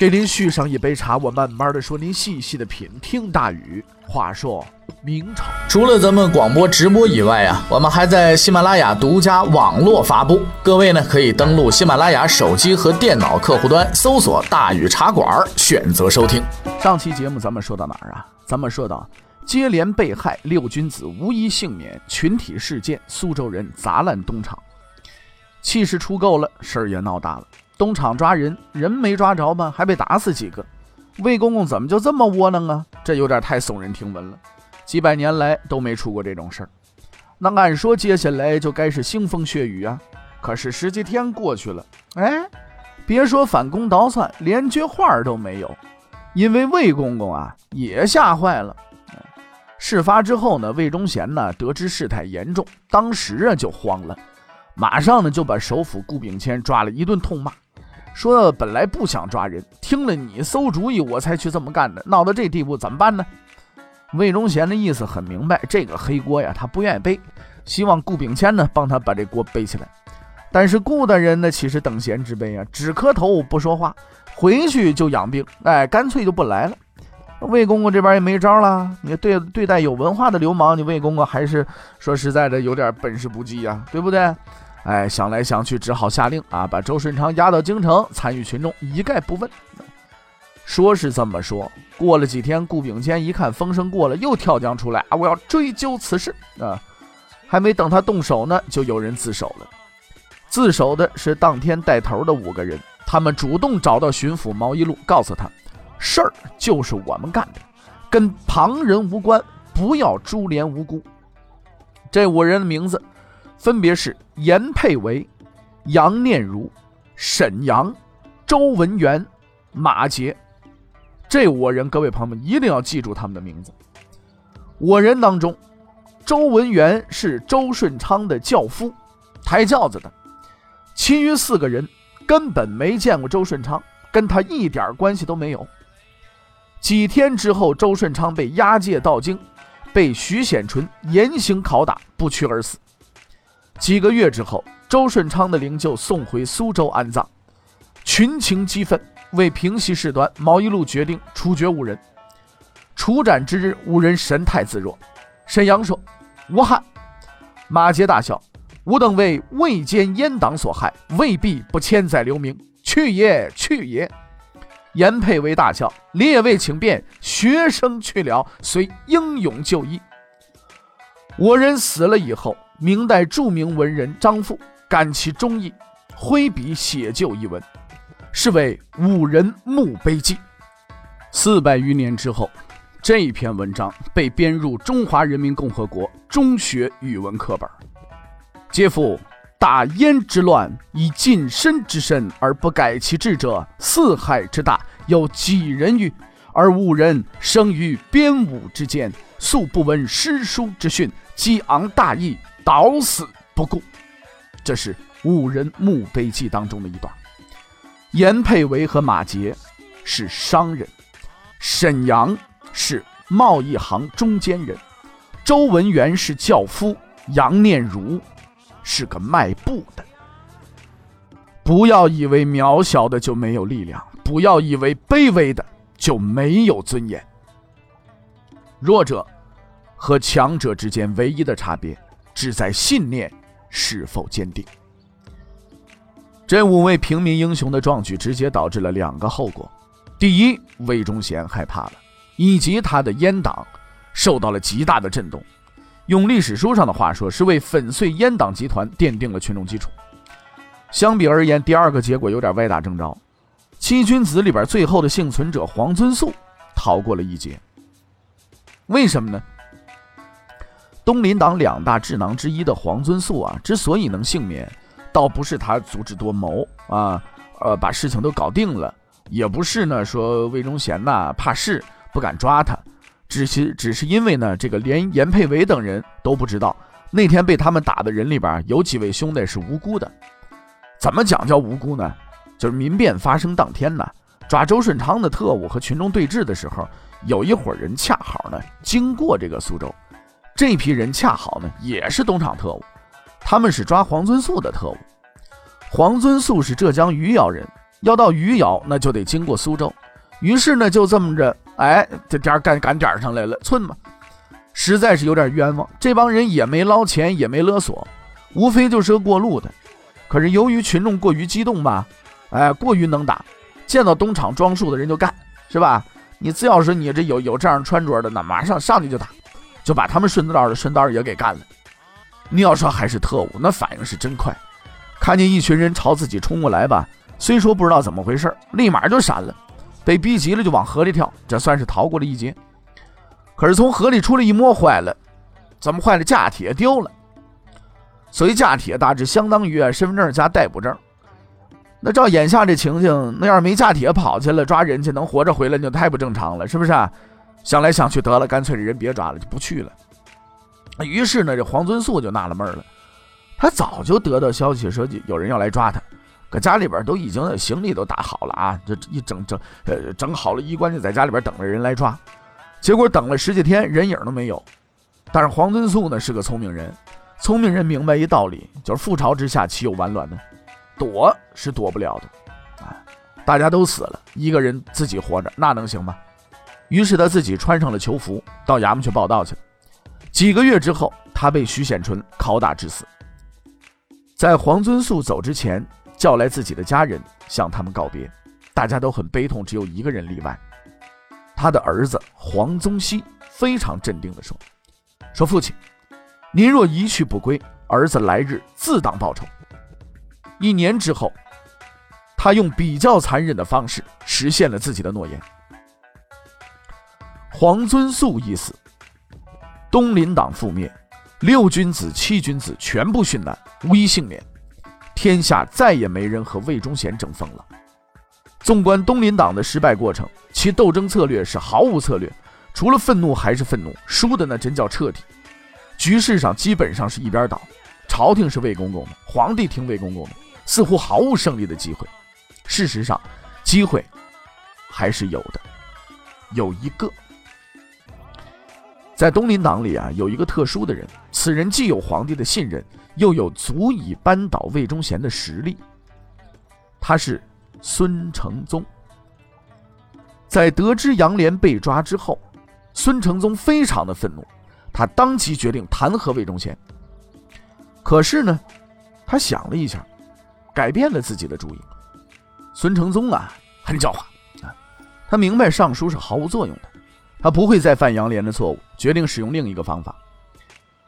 给您续上一杯茶，我慢慢的说，您细细的品。听大禹。话说明朝，除了咱们广播直播以外啊，我们还在喜马拉雅独家网络发布。各位呢，可以登录喜马拉雅手机和电脑客户端，搜索“大禹茶馆”，选择收听。上期节目咱们说到哪儿啊？咱们说到接连被害，六君子无一幸免，群体事件，苏州人砸烂东厂，气势出够了，事儿也闹大了。东厂抓人，人没抓着吧，还被打死几个。魏公公怎么就这么窝囊啊？这有点太耸人听闻了。几百年来都没出过这种事儿。那按说接下来就该是腥风血雨啊。可是十几天过去了，哎，别说反攻倒算，连句话都没有。因为魏公公啊也吓坏了。事发之后呢，魏忠贤呢得知事态严重，当时啊就慌了，马上呢就把首辅顾秉谦抓了一顿痛骂。说本来不想抓人，听了你馊主意，我才去这么干的。闹到这地步怎么办呢？魏忠贤的意思很明白，这个黑锅呀，他不愿意背，希望顾秉谦呢帮他把这锅背起来。但是顾大人呢，岂是等闲之辈啊？只磕头不说话，回去就养病，哎，干脆就不来了。魏公公这边也没招了，你对对待有文化的流氓，你魏公公还是说实在的有点本事不济呀，对不对？哎，想来想去，只好下令啊，把周顺昌押到京城，参与群众一概不问。说是这么说，过了几天，顾秉谦一看风声过了，又跳江出来啊，我要追究此事啊！还没等他动手呢，就有人自首了。自首的是当天带头的五个人，他们主动找到巡抚毛一路，告诉他，事儿就是我们干的，跟旁人无关，不要株连无辜。这五人的名字。分别是严佩维、杨念如、沈阳、周文元、马杰，这五人，各位朋友们一定要记住他们的名字。五人当中，周文元是周顺昌的轿夫，抬轿子的。其余四个人根本没见过周顺昌，跟他一点关系都没有。几天之后，周顺昌被押解到京，被徐显纯严刑拷打，不屈而死。几个月之后，周顺昌的灵柩送回苏州安葬，群情激愤。为平息事端，毛一禄决定处决五人。处斩之日，五人神态自若。沈阳说：“无憾。”马杰大笑：“吾等为未奸阉党所害，未必不千载留名。去也，去也。”严佩为大笑：“列位请便，学生去了，虽英勇就义。”我人死了以后。明代著名文人张富感其忠义，挥笔写就一文，是为《五人墓碑记》。四百余年之后，这篇文章被编入中华人民共和国中学语文课本。嗟夫！大燕之乱，以近身之身而不改其志者，四海之大，有几人与？而五人生于边武之间，素不闻诗书之训，激昂大义。倒死不顾，这是《五人墓碑记》当中的一段。严佩维和马杰是商人，沈阳是贸易行中间人，周文元是轿夫，杨念如是个卖布的。不要以为渺小的就没有力量，不要以为卑微的就没有尊严。弱者和强者之间唯一的差别。只在信念是否坚定。这五位平民英雄的壮举，直接导致了两个后果：第一，魏忠贤害怕了，以及他的阉党受到了极大的震动。用历史书上的话说，是为粉碎阉党集团奠定了群众基础。相比而言，第二个结果有点歪打正着。七君子里边最后的幸存者黄遵素逃过了一劫，为什么呢？东林党两大智囊之一的黄遵素啊，之所以能幸免，倒不是他足智多谋啊，呃，把事情都搞定了，也不是呢说魏忠贤呐怕事不敢抓他，只是只是因为呢，这个连严佩伟等人都不知道，那天被他们打的人里边有几位兄弟是无辜的。怎么讲叫无辜呢？就是民变发生当天呢，抓周顺昌的特务和群众对峙的时候，有一伙人恰好呢经过这个苏州，这批人恰好呢也是东厂特务，他们是抓黄遵素的特务。黄遵素是浙江余姚人，要到余姚那就得经过苏州，于是呢就这么着，哎，这点赶赶点上来了，寸嘛，实在是有点冤枉。这帮人也没捞钱，也没勒索，无非就是个过路的。可是由于群众过于激动吧。哎，过于能打，见到东厂装束的人就干，是吧？你只要是你这有有这样穿着的，那马上上去就打，就把他们顺道的顺道也给干了。你要说还是特务，那反应是真快，看见一群人朝自己冲过来吧，虽说不知道怎么回事，立马就闪了，被逼急了就往河里跳，这算是逃过了一劫。可是从河里出来一摸，坏了，怎么坏了？假铁丢了。所以假铁大致相当于身份证加逮捕证。那照眼下这情形，那要是没架铁跑去了抓人去，能活着回来就太不正常了，是不是？啊想来想去，得了，干脆这人别抓了，就不去了。于是呢，这黄遵素就纳了闷了，他早就得到消息说有人要来抓他，搁家里边都已经行李都打好了啊，这一整整呃整好了衣冠，就在家里边等着人来抓。结果等了十几天，人影都没有。但是黄遵素呢是个聪明人，聪明人明白一道理，就是覆巢之下岂有完卵呢？躲是躲不了的，啊，大家都死了，一个人自己活着，那能行吗？于是他自己穿上了囚服，到衙门去报道去了。几个月之后，他被徐显春拷打致死。在黄遵素走之前，叫来自己的家人向他们告别，大家都很悲痛，只有一个人例外，他的儿子黄宗羲非常镇定地说：“说父亲，您若一去不归，儿子来日自当报仇。”一年之后，他用比较残忍的方式实现了自己的诺言。黄遵素一死，东林党覆灭，六君子、七君子全部殉难，无一幸免。天下再也没人和魏忠贤争锋了。纵观东林党的失败过程，其斗争策略是毫无策略，除了愤怒还是愤怒，输的那真叫彻底。局势上基本上是一边倒，朝廷是魏公公的，皇帝听魏公公的。似乎毫无胜利的机会。事实上，机会还是有的，有一个。在东林党里啊，有一个特殊的人，此人既有皇帝的信任，又有足以扳倒魏忠贤的实力。他是孙承宗。在得知杨涟被抓之后，孙承宗非常的愤怒，他当即决定弹劾魏忠贤。可是呢，他想了一下。改变了自己的主意。孙承宗啊，很狡猾啊，他明白上书是毫无作用的，他不会再犯杨涟的错误，决定使用另一个方法。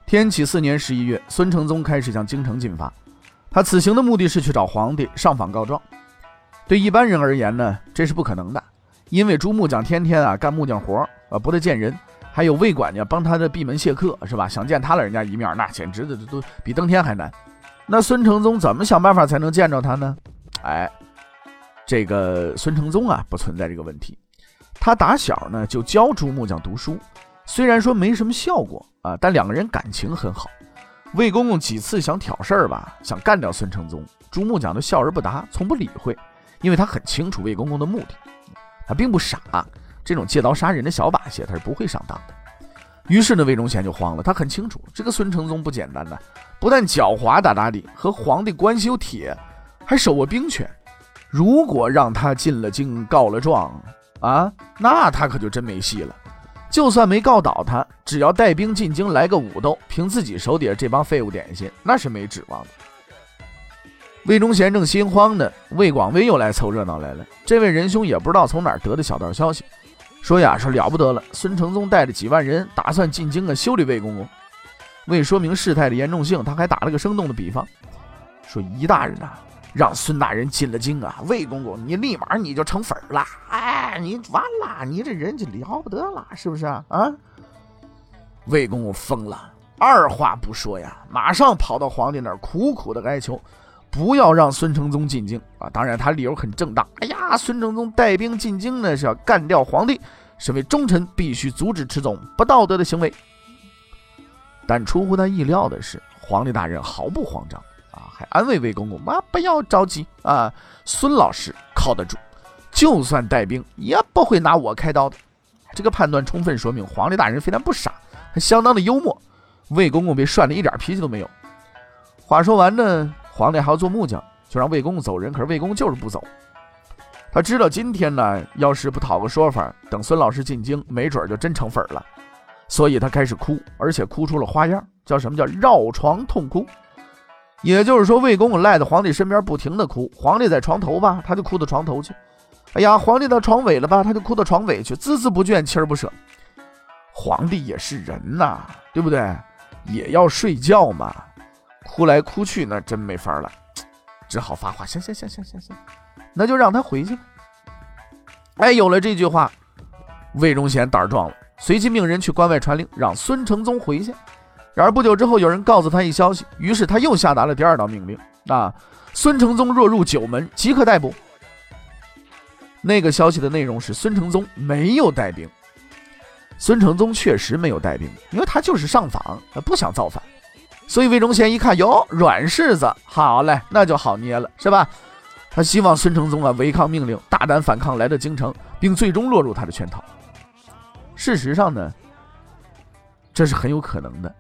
天启四年十一月，孙承宗开始向京城进发。他此行的目的是去找皇帝上访告状。对一般人而言呢，这是不可能的，因为朱木匠天天啊干木匠活啊，不得见人，还有魏管家帮他的闭门谢客，是吧？想见他老人家一面，那简直的都比登天还难。那孙承宗怎么想办法才能见着他呢？哎，这个孙承宗啊，不存在这个问题。他打小呢就教朱木匠读书，虽然说没什么效果啊，但两个人感情很好。魏公公几次想挑事儿吧，想干掉孙承宗，朱木匠都笑而不答，从不理会，因为他很清楚魏公公的目的，他并不傻，这种借刀杀人的小把戏他是不会上当的。于是呢，魏忠贤就慌了，他很清楚这个孙承宗不简单呐。不但狡猾打打的，和皇帝关系又铁，还手握兵权。如果让他进了京告了状啊，那他可就真没戏了。就算没告倒他，只要带兵进京来个武斗，凭自己手底下这帮废物点心，那是没指望的。魏忠贤正心慌呢，魏广威又来凑热闹来了。这位仁兄也不知道从哪儿得的小道消息，说呀，说了不得了，孙承宗带着几万人，打算进京啊修理魏公公。为说明事态的严重性，他还打了个生动的比方，说：“一大人呐，让孙大人进了京啊，魏公公你立马你就成粉了，哎，你完了，你这人就了不得了，是不是啊？”啊，魏公公疯了，二话不说呀，马上跑到皇帝那儿苦苦的哀求，不要让孙承宗进京啊。当然，他理由很正当，哎呀，孙承宗带兵进京呢是要干掉皇帝，身为忠臣，必须阻止迟总不道德的行为。但出乎他意料的是，皇帝大人毫不慌张啊，还安慰魏公公：“妈，不要着急啊，孙老师靠得住，就算带兵也不会拿我开刀的。”这个判断充分说明皇帝大人非但不傻，还相当的幽默。魏公公被涮的一点脾气都没有。话说完呢，皇帝还要做木匠，就让魏公公走人。可是魏公公就是不走，他知道今天呢，要是不讨个说法，等孙老师进京，没准就真成粉了。所以他开始哭，而且哭出了花样，叫什么叫绕床痛哭。也就是说，魏公公赖在皇帝身边，不停的哭。皇帝在床头吧，他就哭到床头去；哎呀，皇帝到床尾了吧，他就哭到床尾去，孜孜不倦，锲而不舍。皇帝也是人呐，对不对？也要睡觉嘛，哭来哭去，那真没法了，只好发话：行行行行行行，那就让他回去。哎，有了这句话，魏忠贤胆儿壮了，随即命人去关外传令，让孙承宗回去。然而不久之后，有人告诉他一消息，于是他又下达了第二道命令：啊，孙承宗若入九门，即刻逮捕。那个消息的内容是孙承宗没有带兵。孙承宗确实没有带兵，因为他就是上访，他不想造反。所以魏忠贤一看，哟，软柿子，好嘞，那就好捏了，是吧？他希望孙承宗啊违抗命令，大胆反抗，来到京城，并最终落入他的圈套。事实上呢，这是很有可能的。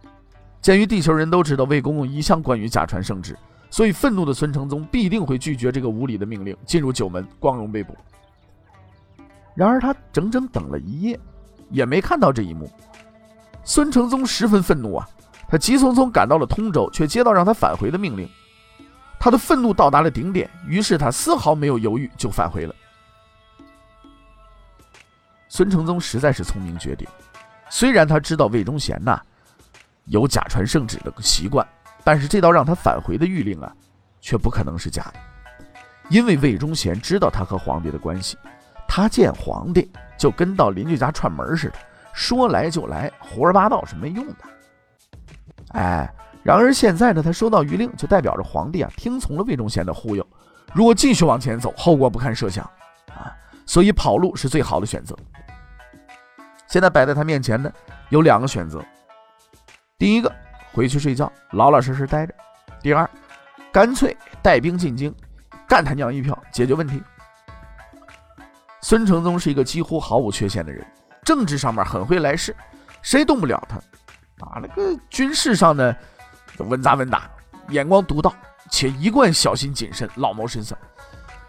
鉴于地球人都知道魏公公一向惯于假传圣旨，所以愤怒的孙承宗必定会拒绝这个无理的命令，进入九门，光荣被捕。然而他整整等了一夜。也没看到这一幕，孙承宗十分愤怒啊！他急匆匆赶到了通州，却接到让他返回的命令。他的愤怒到达了顶点，于是他丝毫没有犹豫就返回了。孙承宗实在是聪明绝顶，虽然他知道魏忠贤呐有假传圣旨的习惯，但是这道让他返回的谕令啊，却不可能是假的，因为魏忠贤知道他和皇帝的关系。他见皇帝就跟到邻居家串门似的，说来就来，胡说八道是没用的。哎，然而现在呢，他收到谕令，就代表着皇帝啊听从了魏忠贤的忽悠。如果继续往前走，后果不堪设想啊！所以跑路是最好的选择。现在摆在他面前的有两个选择：第一个，回去睡觉，老老实实待着；第二，干脆带兵进京，干他娘一票，解决问题。孙承宗是一个几乎毫无缺陷的人，政治上面很会来事，谁动不了他。啊，那个军事上呢，稳扎稳打，眼光独到，且一贯小心谨慎，老谋深算。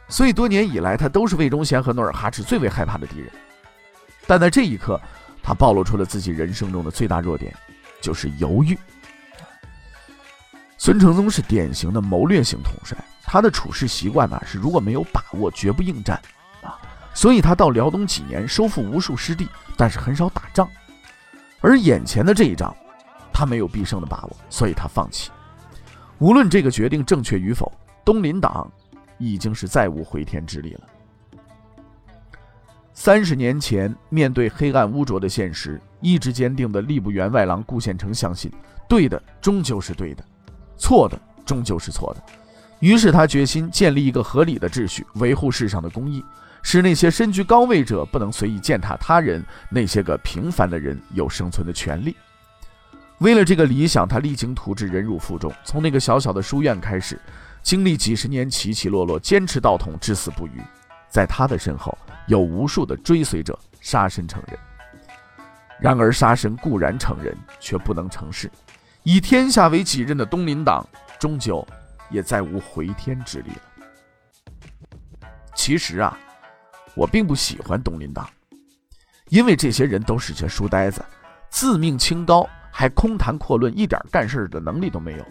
所以多年以来，他都是魏忠贤和努尔哈赤最为害怕的敌人。但在这一刻，他暴露出了自己人生中的最大弱点，就是犹豫。孙承宗是典型的谋略型统帅，他的处事习惯呢是如果没有把握，绝不应战啊。所以他到辽东几年，收复无数失地，但是很少打仗。而眼前的这一仗，他没有必胜的把握，所以他放弃。无论这个决定正确与否，东林党已经是再无回天之力了。三十年前，面对黑暗污浊的现实，意志坚定的吏部员外郎顾宪成相信，对的终究是对的，错的终究是错的。于是他决心建立一个合理的秩序，维护世上的公义。使那些身居高位者不能随意践踏他人，那些个平凡的人有生存的权利。为了这个理想，他励精图治，忍辱负重，从那个小小的书院开始，经历几十年起起落落，坚持道统，至死不渝。在他的身后，有无数的追随者，杀身成仁。然而，杀身固然成仁，却不能成事。以天下为己任的东林党，终究也再无回天之力了。其实啊。我并不喜欢东林党，因为这些人都是些书呆子，自命清高，还空谈阔论，一点干事的能力都没有。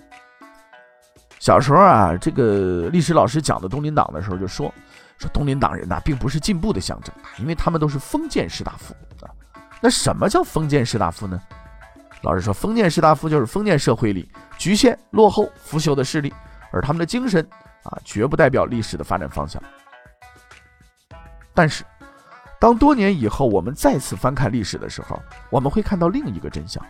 小时候啊，这个历史老师讲的东林党的时候就说，说东林党人呐，并不是进步的象征，因为他们都是封建士大夫啊。那什么叫封建士大夫呢？老师说，封建士大夫就是封建社会里局限、落后、腐朽的势力，而他们的精神啊，绝不代表历史的发展方向。但是，当多年以后我们再次翻看历史的时候，我们会看到另一个真相：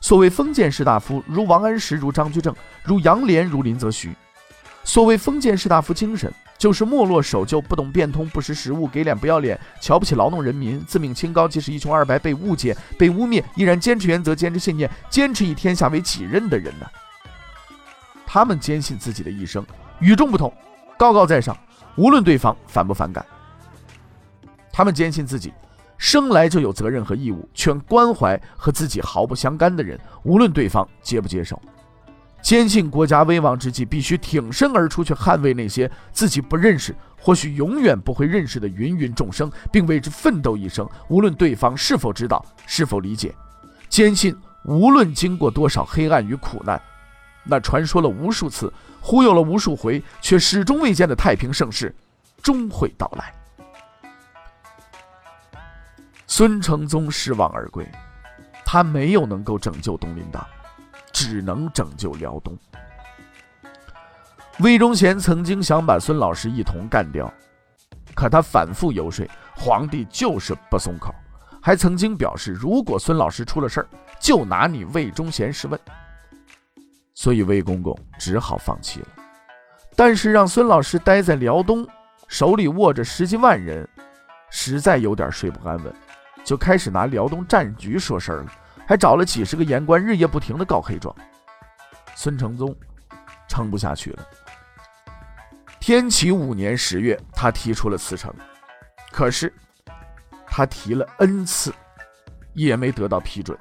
所谓封建士大夫，如王安石，如张居正，如杨涟，如林则徐，所谓封建士大夫精神，就是没落守旧、不懂变通、不识时务、给脸不要脸、瞧不起劳动人民、自命清高，即使一穷二白、被误解、被污蔑，依然坚持原则、坚持信念、坚持以天下为己任的人呢。他们坚信自己的一生与众不同，高高在上，无论对方反不反感。他们坚信自己生来就有责任和义务，劝关怀和自己毫不相干的人，无论对方接不接受。坚信国家危亡之际，必须挺身而出，去捍卫那些自己不认识、或许永远不会认识的芸芸众生，并为之奋斗一生，无论对方是否知道、是否理解。坚信无论经过多少黑暗与苦难，那传说了无数次、忽悠了无数回，却始终未见的太平盛世，终会到来。孙承宗失望而归，他没有能够拯救东林党。只能拯救辽东。魏忠贤曾经想把孙老师一同干掉，可他反复游说，皇帝就是不松口，还曾经表示，如果孙老师出了事儿，就拿你魏忠贤试问。所以魏公公只好放弃了。但是让孙老师待在辽东，手里握着十几万人，实在有点睡不安稳，就开始拿辽东战局说事儿了。还找了几十个言官，日夜不停的告黑状。孙承宗撑不下去了。天启五年十月，他提出了辞呈，可是他提了 N 次，也没得到批准。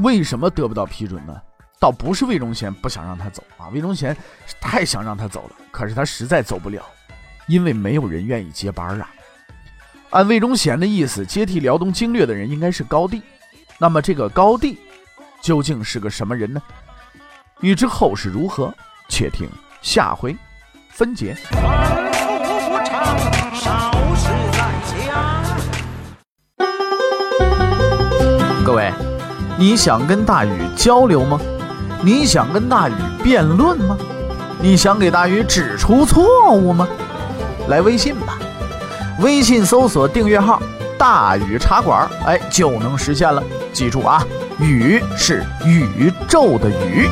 为什么得不到批准呢？倒不是魏忠贤不想让他走啊，魏忠贤太想让他走了，可是他实在走不了，因为没有人愿意接班啊。按魏忠贤的意思，接替辽东经略的人应该是高帝。那么这个高帝究竟是个什么人呢？欲知后事如何，且听下回分解。各位，你想跟大禹交流吗？你想跟大禹辩论吗？你想给大禹指出错误吗？来微信吧，微信搜索订阅号。大禹茶馆，哎，就能实现了。记住啊，宇是宇宙的宇。